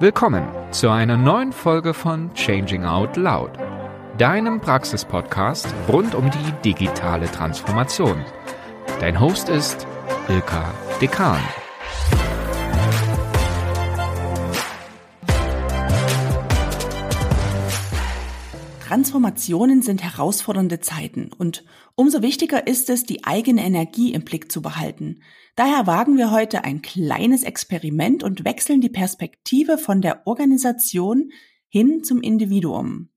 Willkommen zu einer neuen Folge von Changing Out Loud, deinem Praxispodcast rund um die digitale Transformation. Dein Host ist Ilka Dekan. Transformationen sind herausfordernde Zeiten und umso wichtiger ist es, die eigene Energie im Blick zu behalten. Daher wagen wir heute ein kleines Experiment und wechseln die Perspektive von der Organisation hin zum Individuum.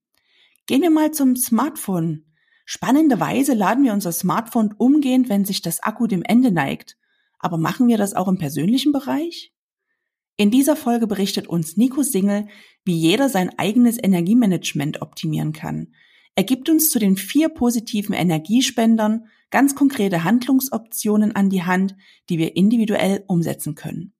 Gehen wir mal zum Smartphone. Spannenderweise laden wir unser Smartphone umgehend, wenn sich das Akku dem Ende neigt. Aber machen wir das auch im persönlichen Bereich? In dieser Folge berichtet uns Nico Singel, wie jeder sein eigenes Energiemanagement optimieren kann. Er gibt uns zu den vier positiven Energiespendern ganz konkrete Handlungsoptionen an die Hand, die wir individuell umsetzen können.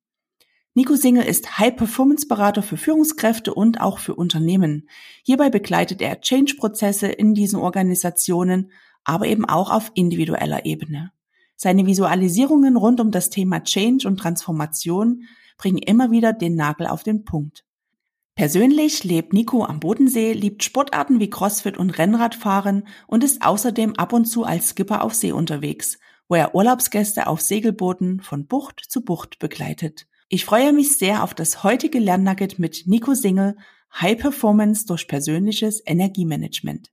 Nico Singel ist High-Performance-Berater für Führungskräfte und auch für Unternehmen. Hierbei begleitet er Change-Prozesse in diesen Organisationen, aber eben auch auf individueller Ebene. Seine Visualisierungen rund um das Thema Change und Transformation bringen immer wieder den Nagel auf den Punkt. Persönlich lebt Nico am Bodensee, liebt Sportarten wie Crossfit und Rennradfahren und ist außerdem ab und zu als Skipper auf See unterwegs, wo er Urlaubsgäste auf Segelbooten von Bucht zu Bucht begleitet. Ich freue mich sehr auf das heutige Lernnugget mit Nico Singel, High Performance durch persönliches Energiemanagement.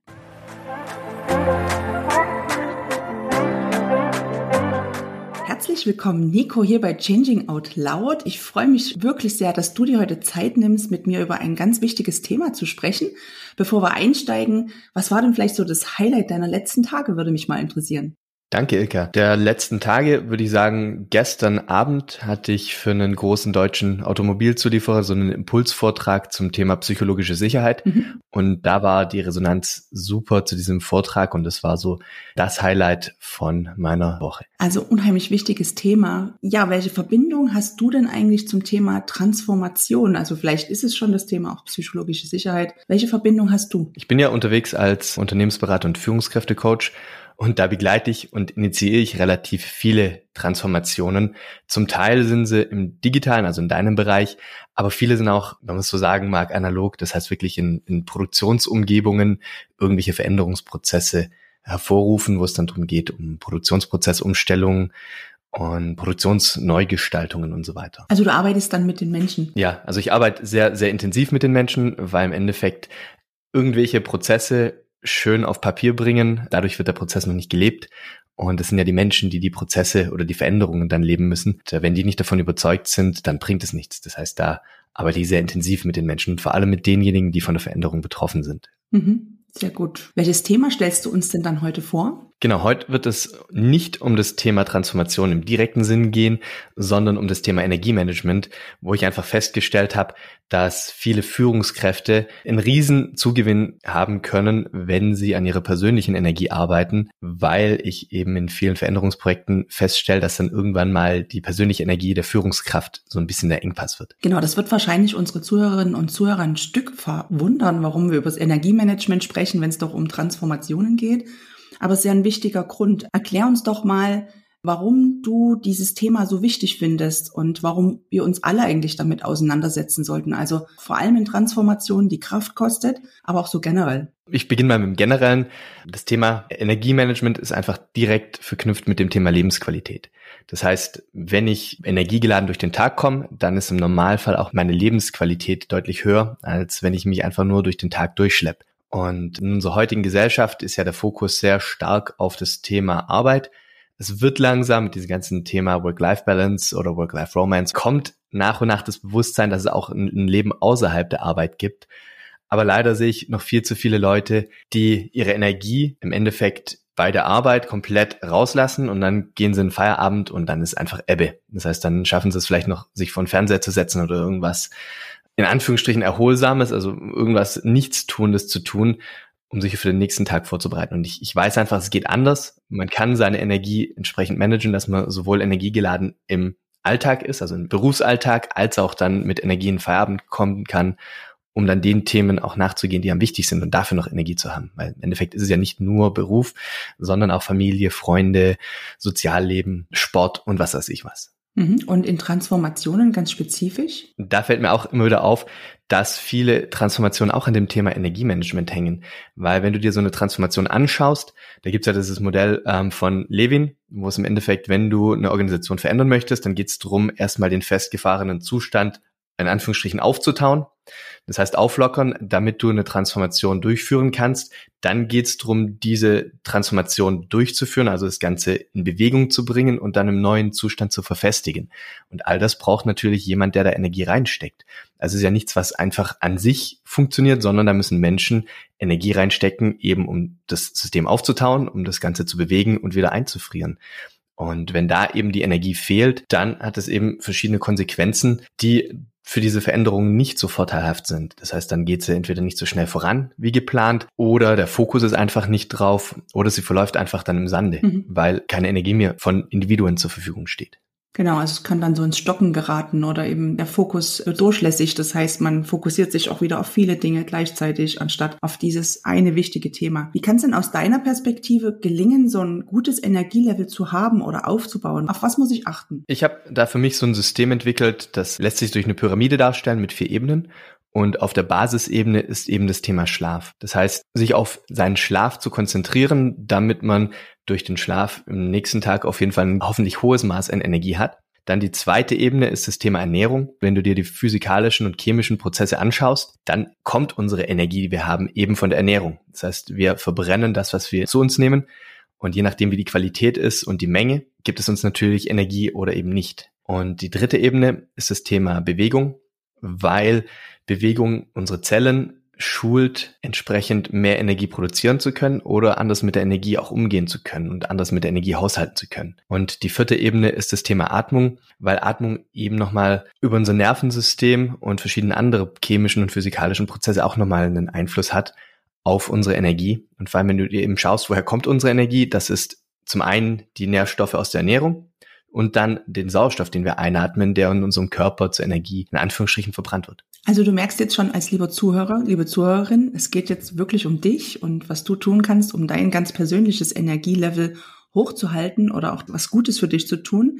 Herzlich willkommen, Nico, hier bei Changing Out Loud. Ich freue mich wirklich sehr, dass du dir heute Zeit nimmst, mit mir über ein ganz wichtiges Thema zu sprechen. Bevor wir einsteigen, was war denn vielleicht so das Highlight deiner letzten Tage, würde mich mal interessieren. Danke, Ilka. Der letzten Tage würde ich sagen, gestern Abend hatte ich für einen großen deutschen Automobilzulieferer so einen Impulsvortrag zum Thema psychologische Sicherheit. Mhm. Und da war die Resonanz super zu diesem Vortrag und das war so das Highlight von meiner Woche. Also unheimlich wichtiges Thema. Ja, welche Verbindung hast du denn eigentlich zum Thema Transformation? Also vielleicht ist es schon das Thema auch psychologische Sicherheit. Welche Verbindung hast du? Ich bin ja unterwegs als Unternehmensberater und Führungskräftecoach und da begleite ich und initiiere ich relativ viele Transformationen. Zum Teil sind sie im digitalen, also in deinem Bereich, aber viele sind auch, wenn man es so sagen mag, analog. Das heißt wirklich in, in Produktionsumgebungen irgendwelche Veränderungsprozesse hervorrufen, wo es dann darum geht, um Produktionsprozessumstellungen und Produktionsneugestaltungen und so weiter. Also du arbeitest dann mit den Menschen? Ja, also ich arbeite sehr, sehr intensiv mit den Menschen, weil im Endeffekt irgendwelche Prozesse schön auf Papier bringen. Dadurch wird der Prozess noch nicht gelebt. Und es sind ja die Menschen, die die Prozesse oder die Veränderungen dann leben müssen. Und wenn die nicht davon überzeugt sind, dann bringt es nichts. Das heißt, da arbeite ich sehr intensiv mit den Menschen und vor allem mit denjenigen, die von der Veränderung betroffen sind. Mhm. Sehr gut. Welches Thema stellst du uns denn dann heute vor? Genau, heute wird es nicht um das Thema Transformation im direkten Sinn gehen, sondern um das Thema Energiemanagement, wo ich einfach festgestellt habe, dass viele Führungskräfte einen riesen Zugewinn haben können, wenn sie an ihrer persönlichen Energie arbeiten, weil ich eben in vielen Veränderungsprojekten feststelle, dass dann irgendwann mal die persönliche Energie der Führungskraft so ein bisschen der Engpass wird. Genau, das wird wahrscheinlich unsere Zuhörerinnen und Zuhörer ein Stück verwundern, warum wir über das Energiemanagement sprechen, wenn es doch um Transformationen geht aber es ist ja ein wichtiger Grund. Erklär uns doch mal, warum du dieses Thema so wichtig findest und warum wir uns alle eigentlich damit auseinandersetzen sollten. Also vor allem in Transformationen, die Kraft kostet, aber auch so generell. Ich beginne mal mit dem Generellen. Das Thema Energiemanagement ist einfach direkt verknüpft mit dem Thema Lebensqualität. Das heißt, wenn ich energiegeladen durch den Tag komme, dann ist im Normalfall auch meine Lebensqualität deutlich höher, als wenn ich mich einfach nur durch den Tag durchschleppe. Und in unserer heutigen Gesellschaft ist ja der Fokus sehr stark auf das Thema Arbeit. Es wird langsam mit diesem ganzen Thema Work-Life-Balance oder Work-Life-Romance kommt nach und nach das Bewusstsein, dass es auch ein Leben außerhalb der Arbeit gibt. Aber leider sehe ich noch viel zu viele Leute, die ihre Energie im Endeffekt bei der Arbeit komplett rauslassen und dann gehen sie in Feierabend und dann ist einfach Ebbe. Das heißt, dann schaffen sie es vielleicht noch, sich vor den Fernseher zu setzen oder irgendwas in Anführungsstrichen Erholsames, also irgendwas Nichtstuendes zu tun, um sich für den nächsten Tag vorzubereiten. Und ich, ich weiß einfach, es geht anders. Man kann seine Energie entsprechend managen, dass man sowohl energiegeladen im Alltag ist, also im Berufsalltag, als auch dann mit Energie in Feierabend kommen kann, um dann den Themen auch nachzugehen, die am wichtig sind und dafür noch Energie zu haben. Weil im Endeffekt ist es ja nicht nur Beruf, sondern auch Familie, Freunde, Sozialleben, Sport und was weiß ich was. Mhm. Und in Transformationen ganz spezifisch? Da fällt mir auch immer wieder auf, dass viele Transformationen auch an dem Thema Energiemanagement hängen. Weil wenn du dir so eine Transformation anschaust, da gibt's ja dieses Modell ähm, von Levin, wo es im Endeffekt, wenn du eine Organisation verändern möchtest, dann geht's darum, erstmal den festgefahrenen Zustand in Anführungsstrichen aufzutauen. Das heißt auflockern, damit du eine Transformation durchführen kannst. Dann geht es darum, diese Transformation durchzuführen, also das Ganze in Bewegung zu bringen und dann im neuen Zustand zu verfestigen. Und all das braucht natürlich jemand, der da Energie reinsteckt. Also ist ja nichts, was einfach an sich funktioniert, sondern da müssen Menschen Energie reinstecken, eben um das System aufzutauen, um das Ganze zu bewegen und wieder einzufrieren. Und wenn da eben die Energie fehlt, dann hat es eben verschiedene Konsequenzen, die für diese Veränderungen nicht so vorteilhaft sind. Das heißt, dann geht sie entweder nicht so schnell voran wie geplant oder der Fokus ist einfach nicht drauf oder sie verläuft einfach dann im Sande, mhm. weil keine Energie mehr von Individuen zur Verfügung steht. Genau, also es kann dann so ins Stocken geraten oder eben der Fokus durchlässig. Das heißt, man fokussiert sich auch wieder auf viele Dinge gleichzeitig, anstatt auf dieses eine wichtige Thema. Wie kann es denn aus deiner Perspektive gelingen, so ein gutes Energielevel zu haben oder aufzubauen? Auf was muss ich achten? Ich habe da für mich so ein System entwickelt, das lässt sich durch eine Pyramide darstellen mit vier Ebenen. Und auf der Basisebene ist eben das Thema Schlaf. Das heißt, sich auf seinen Schlaf zu konzentrieren, damit man durch den Schlaf im nächsten Tag auf jeden Fall ein hoffentlich hohes Maß an Energie hat. Dann die zweite Ebene ist das Thema Ernährung. Wenn du dir die physikalischen und chemischen Prozesse anschaust, dann kommt unsere Energie, die wir haben, eben von der Ernährung. Das heißt, wir verbrennen das, was wir zu uns nehmen. Und je nachdem, wie die Qualität ist und die Menge, gibt es uns natürlich Energie oder eben nicht. Und die dritte Ebene ist das Thema Bewegung, weil Bewegung unsere Zellen schult, entsprechend mehr Energie produzieren zu können oder anders mit der Energie auch umgehen zu können und anders mit der Energie haushalten zu können. Und die vierte Ebene ist das Thema Atmung, weil Atmung eben nochmal über unser Nervensystem und verschiedene andere chemischen und physikalischen Prozesse auch nochmal einen Einfluss hat auf unsere Energie. Und vor allem, wenn du dir eben schaust, woher kommt unsere Energie, das ist zum einen die Nährstoffe aus der Ernährung, und dann den Sauerstoff, den wir einatmen, der in unserem Körper zur Energie in Anführungsstrichen verbrannt wird. Also du merkst jetzt schon als lieber Zuhörer, liebe Zuhörerin, es geht jetzt wirklich um dich und was du tun kannst, um dein ganz persönliches Energielevel hochzuhalten oder auch was Gutes für dich zu tun.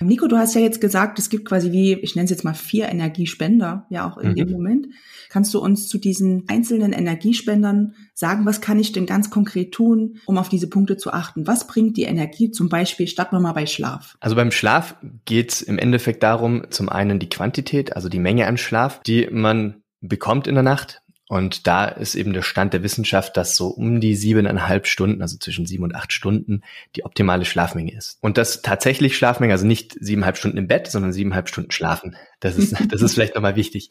Nico, du hast ja jetzt gesagt, es gibt quasi wie, ich nenne es jetzt mal vier Energiespender, ja auch in mhm. dem Moment. Kannst du uns zu diesen einzelnen Energiespendern sagen, was kann ich denn ganz konkret tun, um auf diese Punkte zu achten? Was bringt die Energie zum Beispiel, starten wir mal bei Schlaf? Also beim Schlaf geht es im Endeffekt darum, zum einen die Quantität, also die Menge an Schlaf, die man bekommt in der Nacht, und da ist eben der Stand der Wissenschaft, dass so um die siebeneinhalb Stunden, also zwischen sieben und acht Stunden, die optimale Schlafmenge ist. Und das tatsächlich Schlafmenge, also nicht siebeneinhalb Stunden im Bett, sondern siebeneinhalb Stunden schlafen. Das ist, das ist vielleicht nochmal wichtig.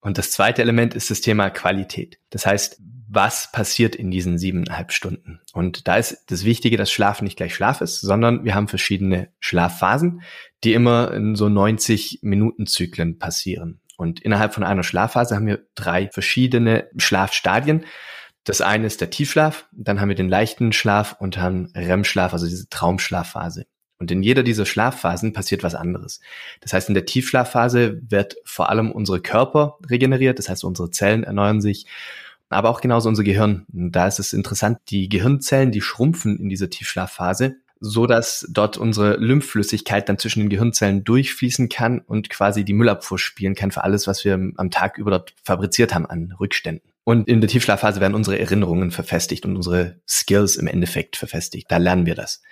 Und das zweite Element ist das Thema Qualität. Das heißt, was passiert in diesen siebeneinhalb Stunden? Und da ist das Wichtige, dass Schlaf nicht gleich Schlaf ist, sondern wir haben verschiedene Schlafphasen, die immer in so 90 Minuten Zyklen passieren. Und innerhalb von einer Schlafphase haben wir drei verschiedene Schlafstadien. Das eine ist der Tiefschlaf, dann haben wir den leichten Schlaf und haben REM-Schlaf, also diese Traumschlafphase. Und in jeder dieser Schlafphasen passiert was anderes. Das heißt, in der Tiefschlafphase wird vor allem unsere Körper regeneriert, das heißt, unsere Zellen erneuern sich, aber auch genauso unser Gehirn. Und da ist es interessant, die Gehirnzellen, die schrumpfen in dieser Tiefschlafphase so dass dort unsere Lymphflüssigkeit dann zwischen den Gehirnzellen durchfließen kann und quasi die Müllabfuhr spielen kann für alles, was wir am Tag über dort fabriziert haben an Rückständen. Und in der Tiefschlafphase werden unsere Erinnerungen verfestigt und unsere Skills im Endeffekt verfestigt. Da lernen wir das.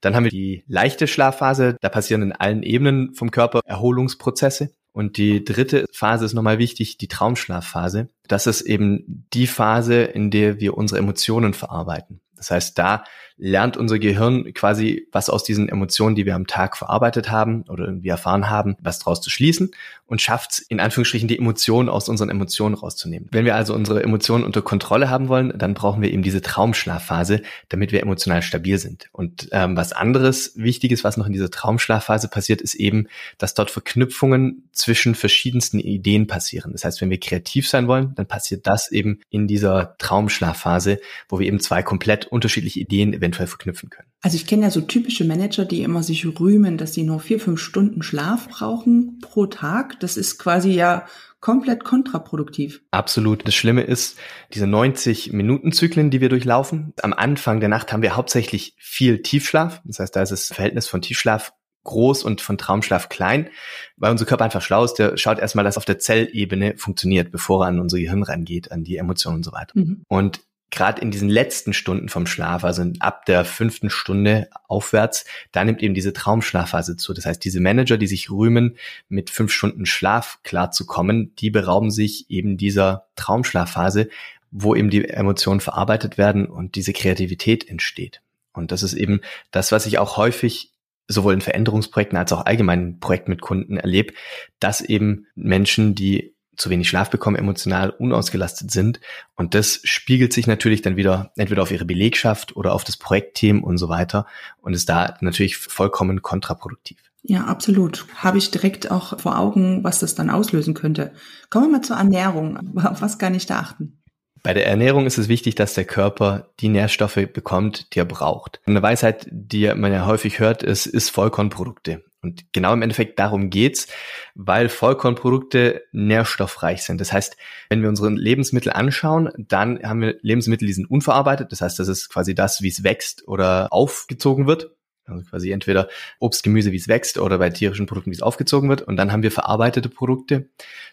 Dann haben wir die leichte Schlafphase. Da passieren in allen Ebenen vom Körper Erholungsprozesse. Und die dritte Phase ist nochmal wichtig, die Traumschlafphase. Das ist eben die Phase, in der wir unsere Emotionen verarbeiten. Das heißt, da lernt unser Gehirn quasi, was aus diesen Emotionen, die wir am Tag verarbeitet haben oder irgendwie erfahren haben, was daraus zu schließen und schafft es, in Anführungsstrichen die Emotionen aus unseren Emotionen rauszunehmen. Wenn wir also unsere Emotionen unter Kontrolle haben wollen, dann brauchen wir eben diese Traumschlafphase, damit wir emotional stabil sind. Und ähm, was anderes Wichtiges, was noch in dieser Traumschlafphase passiert, ist eben, dass dort Verknüpfungen zwischen verschiedensten Ideen passieren. Das heißt, wenn wir kreativ sein wollen, dann passiert das eben in dieser Traumschlafphase, wo wir eben zwei komplett unterschiedliche Ideen eventuell verknüpfen können. Also ich kenne ja so typische Manager, die immer sich rühmen, dass sie nur vier, fünf Stunden Schlaf brauchen pro Tag. Das ist quasi ja komplett kontraproduktiv. Absolut. Das Schlimme ist, diese 90 Minuten Zyklen, die wir durchlaufen. Am Anfang der Nacht haben wir hauptsächlich viel Tiefschlaf. Das heißt, da ist das Verhältnis von Tiefschlaf groß und von Traumschlaf klein, weil unser Körper einfach schlau ist, der schaut erstmal, dass auf der Zellebene funktioniert, bevor er an unser Gehirn rangeht, an die Emotionen und so weiter. Mhm. Und gerade in diesen letzten Stunden vom Schlaf, also ab der fünften Stunde aufwärts, da nimmt eben diese Traumschlafphase zu. Das heißt, diese Manager, die sich rühmen, mit fünf Stunden Schlaf klarzukommen, die berauben sich eben dieser Traumschlafphase, wo eben die Emotionen verarbeitet werden und diese Kreativität entsteht. Und das ist eben das, was ich auch häufig sowohl in Veränderungsprojekten als auch allgemeinen Projekten mit Kunden erlebe, dass eben Menschen, die zu wenig Schlaf bekommen, emotional unausgelastet sind. Und das spiegelt sich natürlich dann wieder entweder auf ihre Belegschaft oder auf das Projektteam und so weiter und ist da natürlich vollkommen kontraproduktiv. Ja, absolut. Habe ich direkt auch vor Augen, was das dann auslösen könnte. Kommen wir mal zur Ernährung. Auf was kann ich da achten? Bei der Ernährung ist es wichtig, dass der Körper die Nährstoffe bekommt, die er braucht. Eine Weisheit, die man ja häufig hört, ist, ist Vollkornprodukte. Und genau im Endeffekt darum geht's, weil Vollkornprodukte nährstoffreich sind. Das heißt, wenn wir unsere Lebensmittel anschauen, dann haben wir Lebensmittel, die sind unverarbeitet. Das heißt, das ist quasi das, wie es wächst oder aufgezogen wird. Also quasi entweder Obst, Gemüse, wie es wächst, oder bei tierischen Produkten, wie es aufgezogen wird. Und dann haben wir verarbeitete Produkte.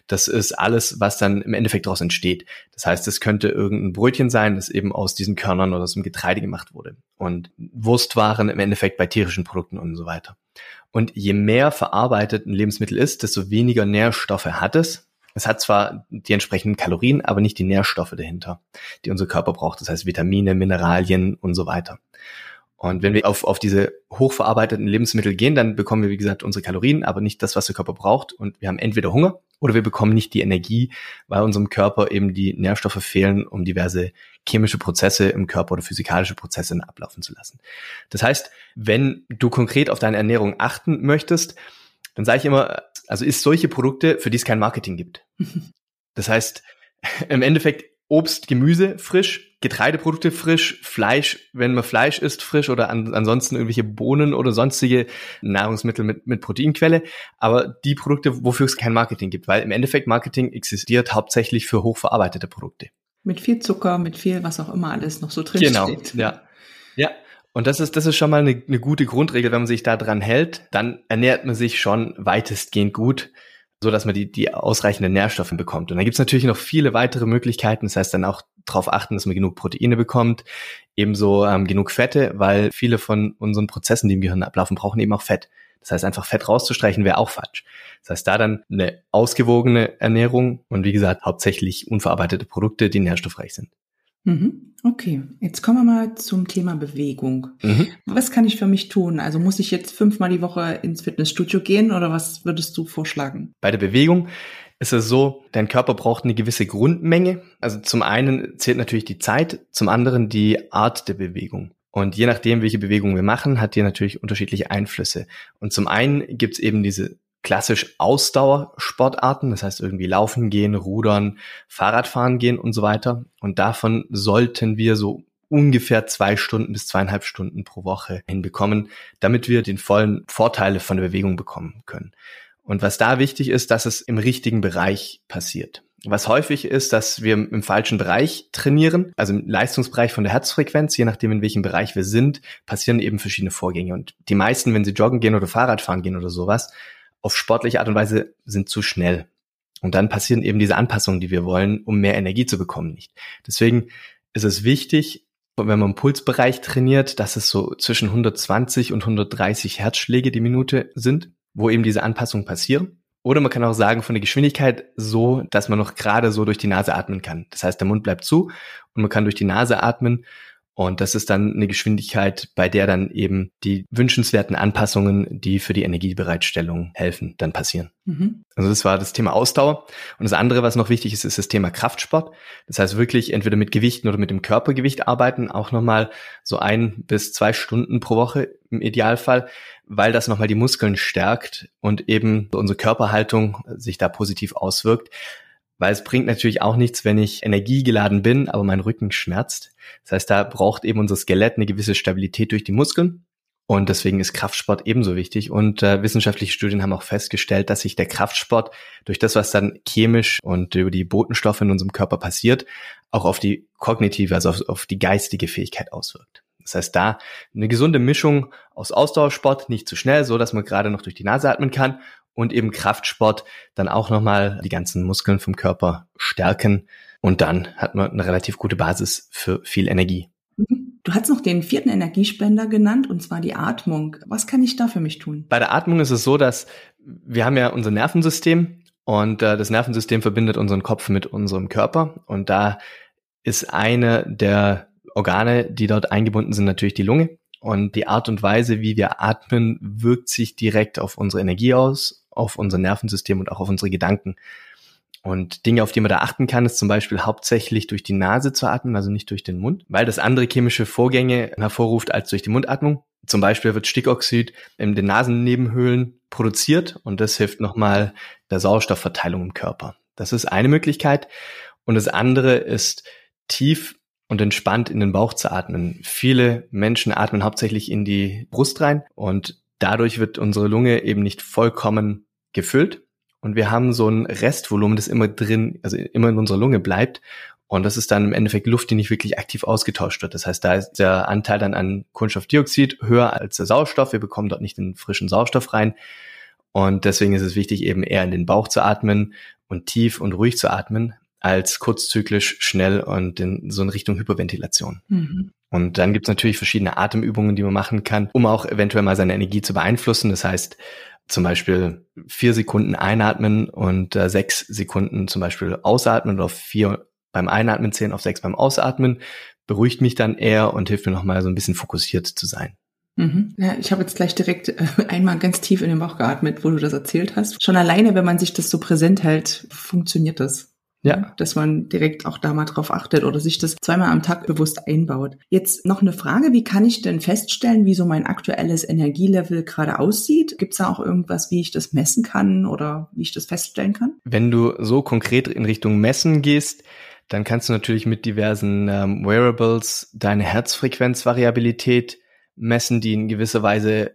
Das ist alles, was dann im Endeffekt daraus entsteht. Das heißt, es könnte irgendein Brötchen sein, das eben aus diesen Körnern oder aus dem Getreide gemacht wurde. Und Wurstwaren im Endeffekt bei tierischen Produkten und so weiter. Und je mehr verarbeitet ein Lebensmittel ist, desto weniger Nährstoffe hat es. Es hat zwar die entsprechenden Kalorien, aber nicht die Nährstoffe dahinter, die unser Körper braucht. Das heißt Vitamine, Mineralien und so weiter. Und wenn wir auf, auf diese hochverarbeiteten Lebensmittel gehen, dann bekommen wir, wie gesagt, unsere Kalorien, aber nicht das, was der Körper braucht. Und wir haben entweder Hunger oder wir bekommen nicht die Energie, weil unserem Körper eben die Nährstoffe fehlen, um diverse chemische Prozesse im Körper oder physikalische Prozesse ablaufen zu lassen. Das heißt, wenn du konkret auf deine Ernährung achten möchtest, dann sage ich immer, also ist solche Produkte, für die es kein Marketing gibt. Das heißt, im Endeffekt Obst, Gemüse frisch, Getreideprodukte frisch, Fleisch, wenn man Fleisch isst, frisch oder an, ansonsten irgendwelche Bohnen oder sonstige Nahrungsmittel mit, mit Proteinquelle. Aber die Produkte, wofür es kein Marketing gibt, weil im Endeffekt Marketing existiert hauptsächlich für hochverarbeitete Produkte. Mit viel Zucker, mit viel, was auch immer alles noch so drin genau, steht. Genau, ja. Ja, und das ist, das ist schon mal eine, eine gute Grundregel. Wenn man sich da dran hält, dann ernährt man sich schon weitestgehend gut so dass man die, die ausreichenden Nährstoffe bekommt. Und dann gibt es natürlich noch viele weitere Möglichkeiten. Das heißt dann auch darauf achten, dass man genug Proteine bekommt, ebenso ähm, genug Fette, weil viele von unseren Prozessen, die im Gehirn ablaufen, brauchen eben auch Fett. Das heißt, einfach Fett rauszustreichen wäre auch falsch. Das heißt, da dann eine ausgewogene Ernährung und wie gesagt, hauptsächlich unverarbeitete Produkte, die nährstoffreich sind. Mhm. Okay, jetzt kommen wir mal zum Thema Bewegung. Mhm. Was kann ich für mich tun? Also muss ich jetzt fünfmal die Woche ins Fitnessstudio gehen oder was würdest du vorschlagen? Bei der Bewegung ist es so, dein Körper braucht eine gewisse Grundmenge. Also zum einen zählt natürlich die Zeit, zum anderen die Art der Bewegung. Und je nachdem, welche Bewegung wir machen, hat die natürlich unterschiedliche Einflüsse. Und zum einen gibt es eben diese klassisch Ausdauersportarten, das heißt irgendwie laufen gehen, rudern, Fahrradfahren gehen und so weiter. Und davon sollten wir so ungefähr zwei Stunden bis zweieinhalb Stunden pro Woche hinbekommen, damit wir den vollen Vorteile von der Bewegung bekommen können. Und was da wichtig ist, dass es im richtigen Bereich passiert. Was häufig ist, dass wir im falschen Bereich trainieren, also im Leistungsbereich von der Herzfrequenz, je nachdem in welchem Bereich wir sind, passieren eben verschiedene Vorgänge. Und die meisten, wenn sie joggen gehen oder Fahrrad fahren gehen oder sowas, auf sportliche Art und Weise sind zu schnell. Und dann passieren eben diese Anpassungen, die wir wollen, um mehr Energie zu bekommen, nicht. Deswegen ist es wichtig, wenn man im Pulsbereich trainiert, dass es so zwischen 120 und 130 Herzschläge die Minute sind, wo eben diese Anpassungen passieren. Oder man kann auch sagen, von der Geschwindigkeit so, dass man noch gerade so durch die Nase atmen kann. Das heißt, der Mund bleibt zu und man kann durch die Nase atmen und das ist dann eine Geschwindigkeit, bei der dann eben die wünschenswerten Anpassungen, die für die Energiebereitstellung helfen, dann passieren. Mhm. Also das war das Thema Ausdauer. Und das andere, was noch wichtig ist, ist das Thema Kraftsport. Das heißt wirklich entweder mit Gewichten oder mit dem Körpergewicht arbeiten, auch nochmal so ein bis zwei Stunden pro Woche im Idealfall, weil das nochmal die Muskeln stärkt und eben unsere Körperhaltung sich da positiv auswirkt. Weil es bringt natürlich auch nichts, wenn ich energiegeladen bin, aber mein Rücken schmerzt. Das heißt, da braucht eben unser Skelett eine gewisse Stabilität durch die Muskeln. Und deswegen ist Kraftsport ebenso wichtig. Und äh, wissenschaftliche Studien haben auch festgestellt, dass sich der Kraftsport durch das, was dann chemisch und über die Botenstoffe in unserem Körper passiert, auch auf die kognitive, also auf, auf die geistige Fähigkeit auswirkt. Das heißt, da eine gesunde Mischung aus Ausdauersport, nicht zu schnell, so dass man gerade noch durch die Nase atmen kann und eben Kraftsport dann auch nochmal die ganzen Muskeln vom Körper stärken und dann hat man eine relativ gute Basis für viel Energie. Mhm. Du hast noch den vierten Energiespender genannt, und zwar die Atmung. Was kann ich da für mich tun? Bei der Atmung ist es so, dass wir haben ja unser Nervensystem und äh, das Nervensystem verbindet unseren Kopf mit unserem Körper. Und da ist eine der Organe, die dort eingebunden sind, natürlich die Lunge. Und die Art und Weise, wie wir atmen, wirkt sich direkt auf unsere Energie aus, auf unser Nervensystem und auch auf unsere Gedanken. Und Dinge, auf die man da achten kann, ist zum Beispiel hauptsächlich durch die Nase zu atmen, also nicht durch den Mund, weil das andere chemische Vorgänge hervorruft als durch die Mundatmung. Zum Beispiel wird Stickoxid in den Nasennebenhöhlen produziert und das hilft nochmal der Sauerstoffverteilung im Körper. Das ist eine Möglichkeit. Und das andere ist tief und entspannt in den Bauch zu atmen. Viele Menschen atmen hauptsächlich in die Brust rein und dadurch wird unsere Lunge eben nicht vollkommen gefüllt und wir haben so ein Restvolumen, das immer drin, also immer in unserer Lunge bleibt. Und das ist dann im Endeffekt Luft, die nicht wirklich aktiv ausgetauscht wird. Das heißt, da ist der Anteil dann an Kohlenstoffdioxid höher als der Sauerstoff. Wir bekommen dort nicht den frischen Sauerstoff rein. Und deswegen ist es wichtig, eben eher in den Bauch zu atmen und tief und ruhig zu atmen, als kurzzyklisch, schnell und in so in Richtung Hyperventilation. Mhm. Und dann gibt es natürlich verschiedene Atemübungen, die man machen kann, um auch eventuell mal seine Energie zu beeinflussen. Das heißt, zum Beispiel vier Sekunden einatmen und äh, sechs Sekunden zum Beispiel ausatmen oder vier beim Einatmen zählen, auf sechs beim Ausatmen, beruhigt mich dann eher und hilft mir nochmal so ein bisschen fokussiert zu sein. Mhm. Ja, ich habe jetzt gleich direkt äh, einmal ganz tief in den Bauch geatmet, wo du das erzählt hast. Schon alleine, wenn man sich das so präsent hält, funktioniert das. Ja. Dass man direkt auch da mal drauf achtet oder sich das zweimal am Tag bewusst einbaut. Jetzt noch eine Frage, wie kann ich denn feststellen, wie so mein aktuelles Energielevel gerade aussieht? Gibt es da auch irgendwas, wie ich das messen kann oder wie ich das feststellen kann? Wenn du so konkret in Richtung Messen gehst, dann kannst du natürlich mit diversen ähm, Wearables deine Herzfrequenzvariabilität messen, die in gewisser Weise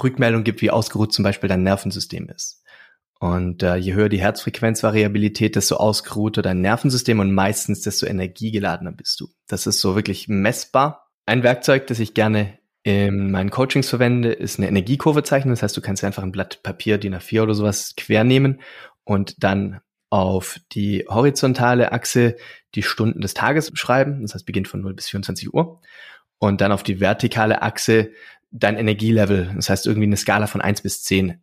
Rückmeldung gibt, wie ausgeruht zum Beispiel dein Nervensystem ist. Und äh, je höher die Herzfrequenzvariabilität, desto ausgeruhter dein Nervensystem und meistens desto energiegeladener bist du. Das ist so wirklich messbar. Ein Werkzeug, das ich gerne in meinen Coachings verwende, ist eine Energiekurve zeichnen. Das heißt, du kannst einfach ein Blatt Papier, DIN A4 oder sowas quer nehmen und dann auf die horizontale Achse die Stunden des Tages schreiben. Das heißt, beginnt von 0 bis 24 Uhr. Und dann auf die vertikale Achse dein Energielevel. Das heißt, irgendwie eine Skala von 1 bis 10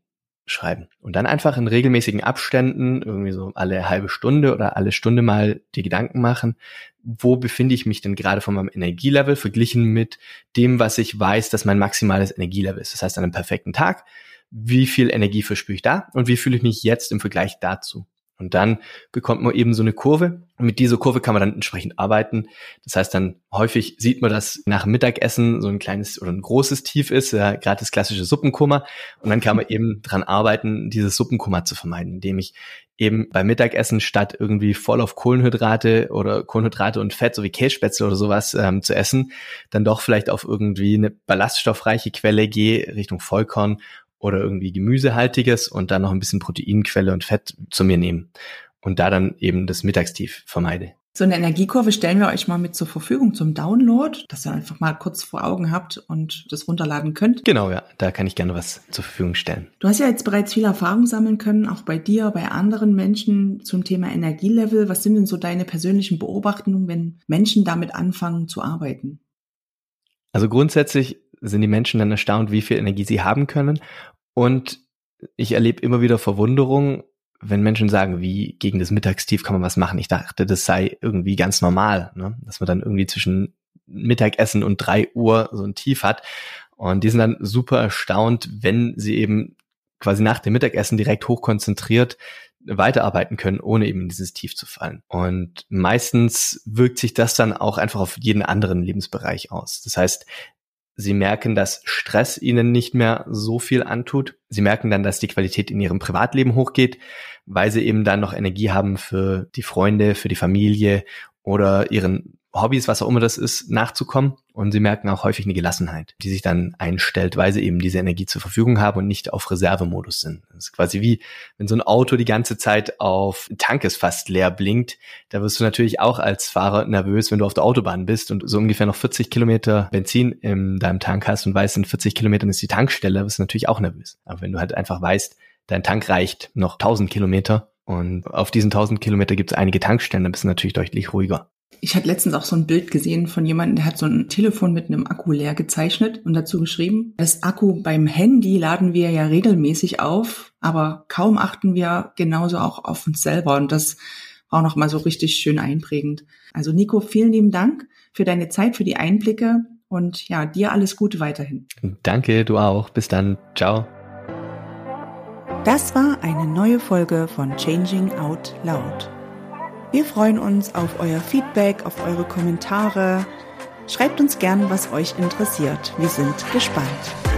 schreiben. Und dann einfach in regelmäßigen Abständen, irgendwie so alle halbe Stunde oder alle Stunde mal die Gedanken machen, wo befinde ich mich denn gerade von meinem Energielevel verglichen mit dem, was ich weiß, dass mein maximales Energielevel ist. Das heißt, an einem perfekten Tag, wie viel Energie verspüre ich da und wie fühle ich mich jetzt im Vergleich dazu? Und dann bekommt man eben so eine Kurve. Und mit dieser Kurve kann man dann entsprechend arbeiten. Das heißt dann häufig sieht man, dass nach Mittagessen so ein kleines oder ein großes Tief ist, ja, gerade das klassische Suppenkummer. Und dann kann man eben dran arbeiten, dieses Suppenkummer zu vermeiden, indem ich eben beim Mittagessen statt irgendwie voll auf Kohlenhydrate oder Kohlenhydrate und Fett, so wie Kässpätzle oder sowas ähm, zu essen, dann doch vielleicht auf irgendwie eine ballaststoffreiche Quelle gehe, Richtung Vollkorn oder irgendwie Gemüsehaltiges und dann noch ein bisschen Proteinquelle und Fett zu mir nehmen und da dann eben das Mittagstief vermeide. So eine Energiekurve stellen wir euch mal mit zur Verfügung zum Download, dass ihr einfach mal kurz vor Augen habt und das runterladen könnt. Genau, ja, da kann ich gerne was zur Verfügung stellen. Du hast ja jetzt bereits viel Erfahrung sammeln können, auch bei dir, bei anderen Menschen zum Thema Energielevel. Was sind denn so deine persönlichen Beobachtungen, wenn Menschen damit anfangen zu arbeiten? Also grundsätzlich sind die Menschen dann erstaunt, wie viel Energie sie haben können. Und ich erlebe immer wieder Verwunderung, wenn Menschen sagen, wie gegen das Mittagstief kann man was machen. Ich dachte, das sei irgendwie ganz normal, ne? dass man dann irgendwie zwischen Mittagessen und drei Uhr so ein Tief hat. Und die sind dann super erstaunt, wenn sie eben quasi nach dem Mittagessen direkt hochkonzentriert weiterarbeiten können, ohne eben in dieses Tief zu fallen. Und meistens wirkt sich das dann auch einfach auf jeden anderen Lebensbereich aus. Das heißt, Sie merken, dass Stress ihnen nicht mehr so viel antut. Sie merken dann, dass die Qualität in ihrem Privatleben hochgeht, weil sie eben dann noch Energie haben für die Freunde, für die Familie oder ihren Hobbys, was auch immer das ist, nachzukommen Und sie merken auch häufig eine Gelassenheit, die sich dann einstellt, weil sie eben diese Energie zur Verfügung haben und nicht auf Reservemodus sind. Das ist quasi wie, wenn so ein Auto die ganze Zeit auf Tank ist fast leer blinkt, da wirst du natürlich auch als Fahrer nervös, wenn du auf der Autobahn bist und so ungefähr noch 40 Kilometer Benzin in deinem Tank hast und weißt, in 40 Kilometern ist die Tankstelle, wirst du natürlich auch nervös. Aber wenn du halt einfach weißt, dein Tank reicht noch 1000 Kilometer und auf diesen 1000 Kilometer gibt es einige Tankstellen, dann bist du natürlich deutlich ruhiger. Ich hatte letztens auch so ein Bild gesehen von jemandem, der hat so ein Telefon mit einem Akku leer gezeichnet und dazu geschrieben, das Akku beim Handy laden wir ja regelmäßig auf, aber kaum achten wir genauso auch auf uns selber und das war auch nochmal so richtig schön einprägend. Also Nico, vielen lieben Dank für deine Zeit, für die Einblicke und ja, dir alles Gute weiterhin. Danke, du auch. Bis dann. Ciao. Das war eine neue Folge von Changing Out Loud. Wir freuen uns auf euer Feedback, auf eure Kommentare. Schreibt uns gern, was euch interessiert. Wir sind gespannt.